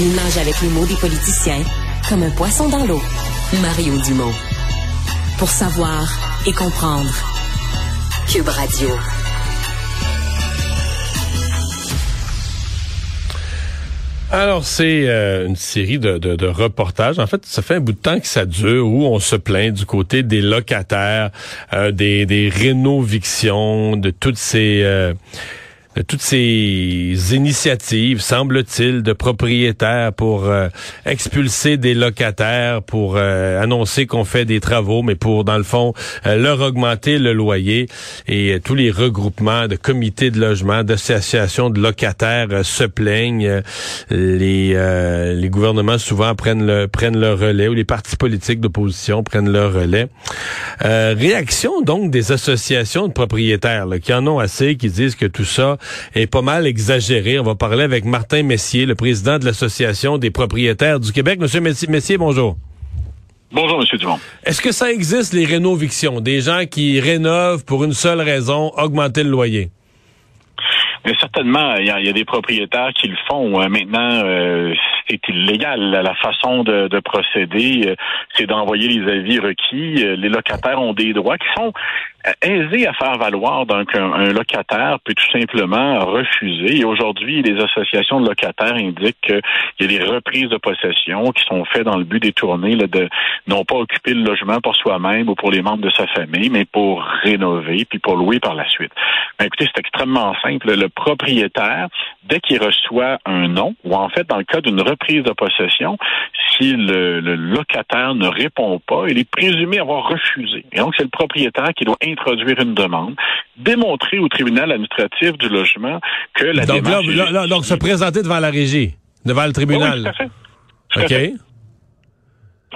Il nage avec les mots des politiciens comme un poisson dans l'eau. Mario Dumont. Pour savoir et comprendre. Cube Radio. Alors, c'est euh, une série de, reportages. En fait, ça fait un bout de temps que ça dure, où on se plaint du côté des locataires, euh, des, des rénovictions, de toutes ces... Euh, toutes ces initiatives, semble-t-il, de propriétaires pour euh, expulser des locataires, pour euh, annoncer qu'on fait des travaux, mais pour, dans le fond, euh, leur augmenter le loyer. Et tous les regroupements de comités de logement, d'associations de locataires se plaignent. Les, les gouvernements souvent prennent le, prennent le relais, ou les partis politiques d'opposition prennent le relais. réaction donc des associations de propriétaires qui en ont assez, qui disent que tout ça est pas mal exagéré. On va parler avec Martin Messier, le président de l'Association des propriétaires du Québec. Monsieur Messier, bonjour. Bonjour, Monsieur Dumont. Est-ce que ça existe, les rénovictions? Des gens qui rénovent pour une seule raison, augmenter le loyer? Mais certainement, il y, a, des propriétaires qui le font. Euh, maintenant, euh, c'est illégal. La façon de, procéder, euh, c'est d'envoyer les avis requis. Les locataires ont des droits qui sont aisés à faire valoir. Donc, un, locataire peut tout simplement refuser. Et aujourd'hui, les associations de locataires indiquent qu'il y a des reprises de possession qui sont faites dans le but détourné là, de non pas occuper le logement pour soi-même ou pour les membres de sa famille, mais pour rénover puis pour louer par la suite. Ben, écoutez, c'est extrêmement simple. Le propriétaire, dès qu'il reçoit un nom, ou en fait, dans le cas d'une reprise de possession, si le, locataire ne répond pas, il est présumé avoir refusé. Et donc, c'est le propriétaire qui doit introduire une demande, démontrer au tribunal administratif du logement que la donc, donc, se présenter devant la régie, devant le tribunal. Oui, tout à fait. OK.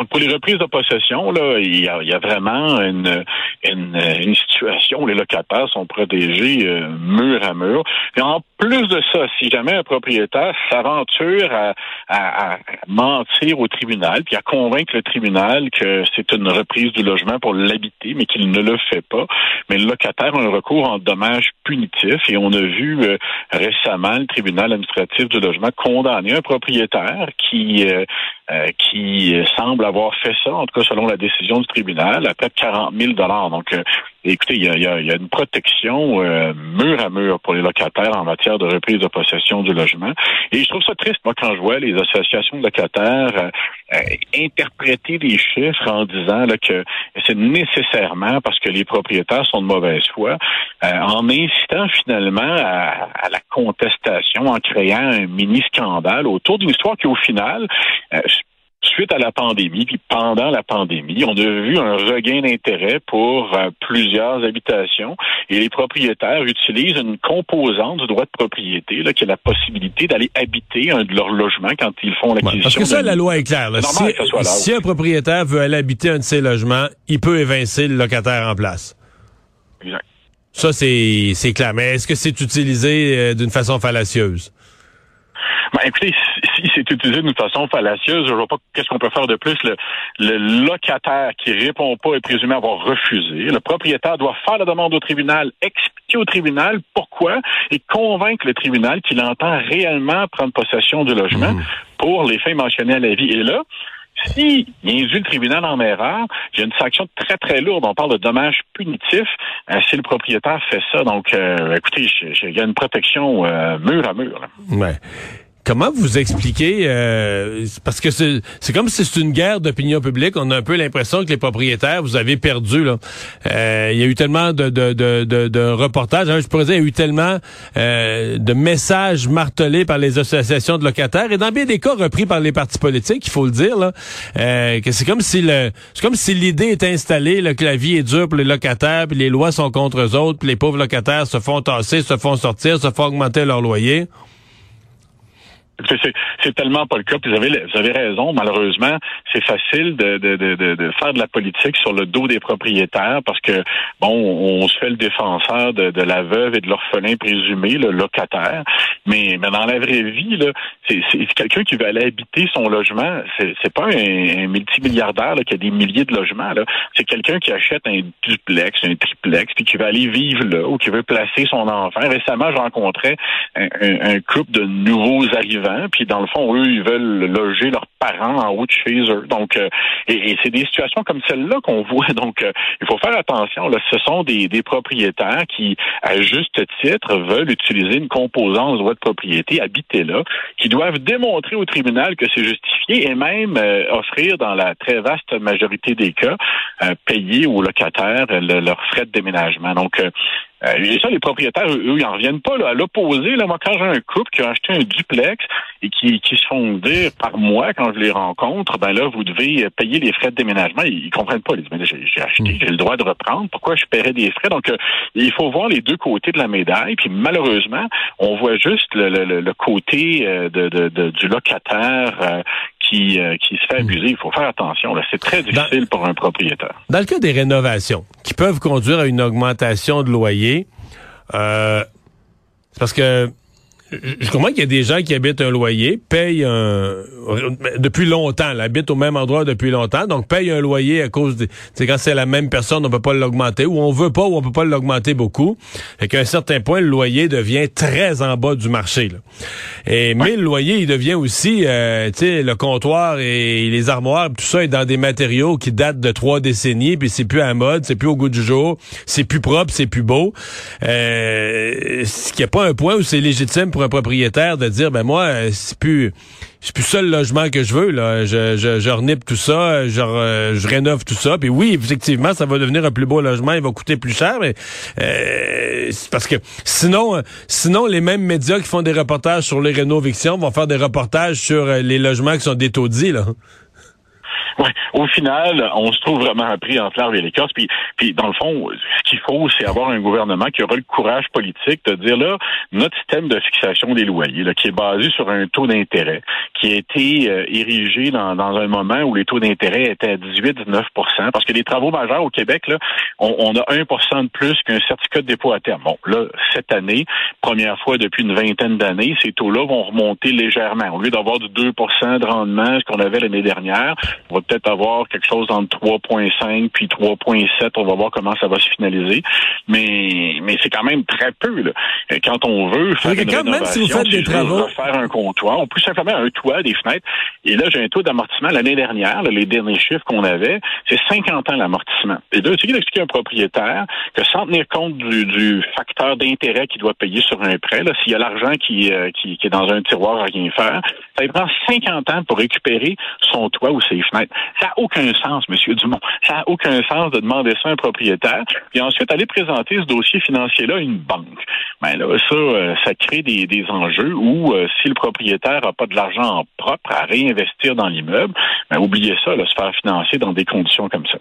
Donc, pour les reprises de possession, là, il y a, vraiment une, une, situation où les locataires sont protégés euh, mur à mur. Et en plus de ça, si jamais un propriétaire s'aventure à, à, mentir au tribunal, puis à convaincre le tribunal que c'est une reprise du logement pour l'habiter, mais qu'il ne le fait pas, mais le locataire a un recours en dommages Et on a vu euh, récemment le tribunal administratif du logement condamner un propriétaire qui euh, qui semble avoir fait ça, en tout cas selon la décision du tribunal, à près de 40 000 Donc, écoutez, il y a, une protection mur à mur pour les locataires en matière de reprise de possession du logement. Et je trouve ça triste, moi, quand je vois les associations de locataires euh, euh, interpréter des chiffres en disant là, que c'est nécessairement parce que les propriétaires sont de mauvaise foi, euh, en incitant finalement à, à, la contestation, en créant un mini-scandale autour d'une histoire qui, au final, suite à la pandémie, puis pendant la pandémie, on a vu un regain d'intérêt pour euh, plusieurs habitations et les propriétaires utilisent une composante du droit de propriété, là, qui est la possibilité d'aller habiter un de leurs logements quand ils font l'acquisition. parce que ça, la loi est claire. si, un propriétaire veut aller habiter un de ses logements, il peut évincer le locataire en place. Exact. Ça, c'est clair. Mais est-ce que c'est utilisé euh, d'une façon fallacieuse? Ben, écoutez, si c'est utilisé d'une façon fallacieuse, je vois pas qu'est-ce qu'on peut faire de plus. Le, le, locataire qui répond pas est présumé avoir refusé. Le propriétaire doit faire la demande au tribunal, expliquer au tribunal pourquoi et convaincre le tribunal qu'il entend réellement prendre possession du logement mmh. pour les fins mentionnées à la vie. Et là, si il induit le tribunal en erreur, j'ai une sanction très, très lourde. On parle de dommages punitifs euh, si le propriétaire fait ça. Donc, euh, écoutez, il y a une protection euh, mur à mur. Ouais. Comment vous expliquez euh, parce que c'est comme si c'est une guerre d'opinion publique. On a un peu l'impression que les propriétaires, vous avez perdu là. Euh, il y a eu tellement de, de, de, de, reportages. Hein, je pourrais dire, il y a eu tellement euh, de messages martelés par les associations de locataires et dans bien des cas repris par les partis politiques. Il faut le dire là, que c'est comme si le c'est comme si l'idée est installée là, que la vie est dure pour les locataires, puis les lois sont contre eux autres, puis les pauvres locataires se font tasser, se font sortir, se font augmenter leur loyer. C'est tellement pas le cas. vous avez, vous avez raison. Malheureusement, c'est facile de, de, de, de, faire de la politique sur le dos des propriétaires parce que, bon, on se fait le défenseur de, de la veuve et de l'orphelin présumé, le locataire. Mais, mais dans la vraie vie, c'est quelqu'un qui veut aller habiter son logement. C'est pas un, multimilliardaire là, qui a des milliers de logements. C'est quelqu'un qui achète un duplex, un triplex, puis qui veut aller vivre là ou qui veut placer son enfant. Récemment, je rencontrais un, un couple de nouveaux arrivants puis dans le fond, eux, ils veulent loger leurs parents en haut de chez eux. Donc, euh, et, c'est des situations comme celle-là qu'on voit. Donc, euh, il faut faire attention. Là, ce sont des, propriétaires qui, à juste titre, veulent utiliser une composante de droit de propriété, habiter là, qui doivent démontrer au tribunal que c'est justifié et même offrir, dans la très vaste majorité des cas, payer aux locataires leurs frais de déménagement. Donc, euh, et ça, les propriétaires, eux, ils n'en reviennent pas. Là. À l'opposé, là, moi, quand j'ai un couple qui a acheté un duplex et qui, qui se font dire par mois, quand je les rencontre, ben là, vous devez payer les frais de déménagement. Ils, ils comprennent pas. Ils disent, mais j'ai acheté, hmm. j'ai le droit de reprendre. Pourquoi je paierais des frais? Donc, euh, il faut voir les deux côtés de la médaille. Puis malheureusement, on voit juste le, le, le côté euh, de, de, du locataire qui, qui se fait hmm. abuser. Il faut faire attention. Là. C'est très difficile pour un propriétaire. Dans le cas des rénovations, qui peuvent conduire à une augmentation de loyer, euh, c'est parce que je comprends qu'il y a des gens qui habitent un loyer, payent un, depuis longtemps, habitent au même endroit depuis longtemps, donc payent un loyer à cause de, c'est quand c'est la même personne, on peut pas l'augmenter, ou on veut pas, ou on peut pas l'augmenter beaucoup. Et qu'à un certain point, le loyer devient très en bas du marché. Là. Et mais le loyer, il devient aussi, euh, tu sais, le comptoir et les armoires, tout ça est dans des matériaux qui datent de trois décennies, puis c'est plus à mode, c'est plus au goût du jour, c'est plus propre, c'est plus beau. Euh, ce qui a pas un point où c'est légitime pour un propriétaire de dire ben moi euh, c'est plus c'est plus ça le logement que je veux là. Je je, je renipe tout ça je, je rénove tout ça. Puis oui effectivement ça va devenir un plus beau logement il va coûter plus cher mais euh, parce que sinon sinon les mêmes médias qui font des reportages sur les rénovations vont faire des reportages sur euh, les logements qui sont détaudis là Ouais. Au final, on se trouve vraiment pris entre l'arbre et l'écorce. Puis, puis, dans le fond, ce qu'il faut, c'est avoir un gouvernement qui aura le courage politique de dire là, notre système de fixation des loyers, là, qui est basé sur un taux d'intérêt, qui a été euh, érigé dans, dans, un moment où les taux d'intérêt étaient à 18-19% parce que les travaux majeurs au Québec, là, on, on a 1% de plus qu'un certificat de dépôt à terme. Bon, là, cette année, première fois depuis une vingtaine d'années, ces taux-là vont remonter légèrement. Au lieu d'avoir du 2% de rendement, ce qu'on avait l'année dernière, on va peut-être avoir quelque chose entre 3,5 puis 3,7. On va voir comment ça va se finaliser. Mais, mais c'est quand même très peu. Là. Quand on veut faire une quand même si vous faites des travaux, faire un comptoir, on peut simplement un toit, des fenêtres. Et là, j'ai un taux d'amortissement l'année dernière, les derniers chiffres qu'on avait, c'est 50 ans l'amortissement. Et là, tu d'expliquer à un propriétaire que sans tenir compte du, facteur d'intérêt qu'il doit payer sur un prêt, s'il y a l'argent qui, euh, qui, qui, est dans un tiroir à rien faire, ça lui prend 50 ans pour récupérer son toit ou ses fenêtres. Ça n'a aucun sens, Monsieur Dumont. Ça n'a aucun sens de demander ça à un propriétaire, puis ensuite aller présenter ce dossier financier-là à une banque. Ben là, ça, euh, ça crée des, enjeux où euh, si le propriétaire n'a pas de l'argent propre à réinvestir dans l'immeuble, ben oubliez ça, là, se faire financer dans des conditions comme ça.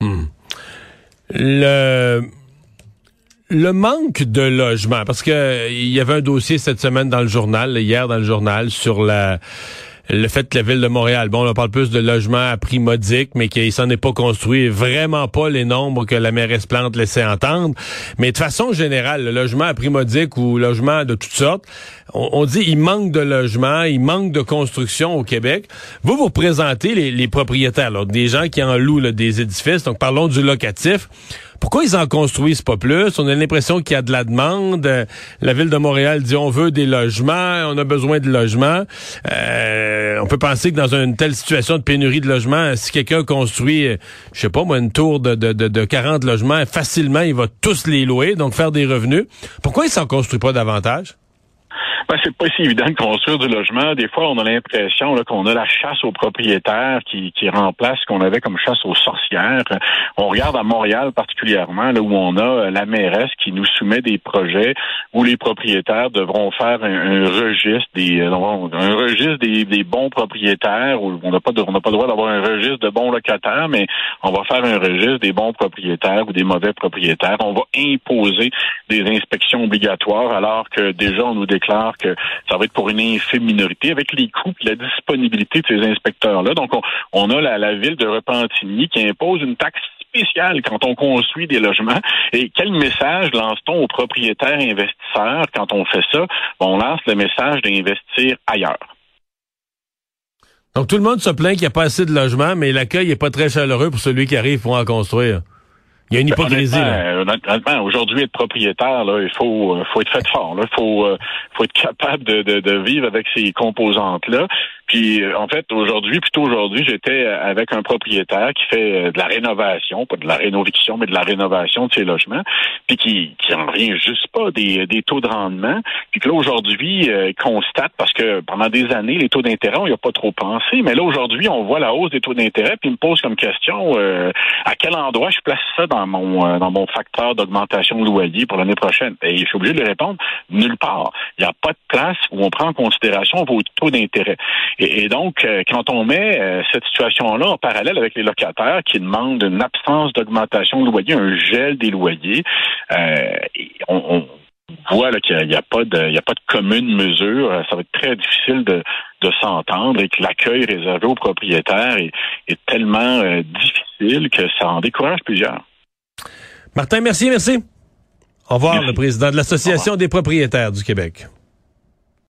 Hmm. Le le manque de logement, parce que il y avait un dossier cette semaine dans le journal, hier dans le journal, sur la le fait que la ville de Montréal, bon, on parle plus de logements à prix modique, mais qu'il s'en est pas construit vraiment pas les nombres que la mairesse Plante laissait entendre. Mais de façon générale, le logement à prix modique ou logement de toutes sortes, on, dit il manque de logements, il manque de construction au Québec. Vous, vous représentez les, propriétaires, des gens qui en louent des édifices, donc parlons du locatif. Pourquoi ils en construisent pas plus? On a l'impression qu'il y a de la demande. La ville de Montréal dit on veut des logements, on a besoin de logements. Euh, on peut penser que dans une telle situation de pénurie de logements, si quelqu'un construit, je sais pas moi, une tour de, de, de, 40 logements, facilement, il va tous les louer, donc faire des revenus. Pourquoi ils s'en construisent pas davantage? Ben, c'est pas si évident de construire du logement. Des fois, on a l'impression qu'on a la chasse aux propriétaires qui, qui remplace ce qu'on avait comme chasse aux sorcières. On regarde à Montréal particulièrement, là où on a euh, la mairesse qui nous soumet des projets où les propriétaires devront faire un, registre des euh, un registre des, des bons propriétaires. On n'a pas on n'a pas le droit d'avoir un registre de bons locataires, mais on va faire un registre des bons propriétaires ou des mauvais propriétaires. On va imposer des inspections obligatoires alors que déjà on nous déclare que ça va être pour une infime minorité avec les coûts et la disponibilité de ces inspecteurs-là. Donc, on, a la, ville de Repentigny qui impose une taxe spéciale quand on construit des logements. Et quel message lance-t-on aux propriétaires investisseurs quand on fait ça? On lance le message d'investir ailleurs. Donc tout le monde se plaint qu'il n'y a pas assez de logements, mais l'accueil n'est pas très chaleureux pour celui qui arrive pour en construire. Il y a une hypocrisie. Honnêtement, aujourd'hui, être propriétaire, là, il faut, euh, faut être fait fort. Il faut, euh, faut être capable de, de, de vivre avec ces composantes-là. Puis euh, en fait, aujourd'hui, plutôt aujourd'hui, j'étais avec un propriétaire qui fait de la rénovation, pas de la rénoviction, mais de la rénovation de ses logements, puis qui, qui en revient juste pas des, des taux de rendement. Puis que là, aujourd'hui, il constate, parce que pendant des années, les taux d'intérêt, on n'y a pas trop pensé, mais là, aujourd'hui, on voit la hausse des taux d'intérêt, puis il me pose comme question à quel endroit je place ça dans mon euh, dans mon facteur d'augmentation de loyer pour l'année prochaine? Et je suis obligé de lui répondre nulle part. Il n'y a pas de place où on prend en considération vos taux d'intérêt. Et, donc, euh, quand on met euh, cette situation-là en parallèle avec les locataires qui demandent une absence d'augmentation de loyer, un gel des loyers, on, voit qu'il n'y a, pas de, il y a pas de commune mesure. Ça va être très difficile de, de s'entendre et que l'accueil réservé aux propriétaires est, est tellement difficile que ça en décourage plusieurs. Martin merci, merci. Au revoir, le président de l'Association des propriétaires du Québec.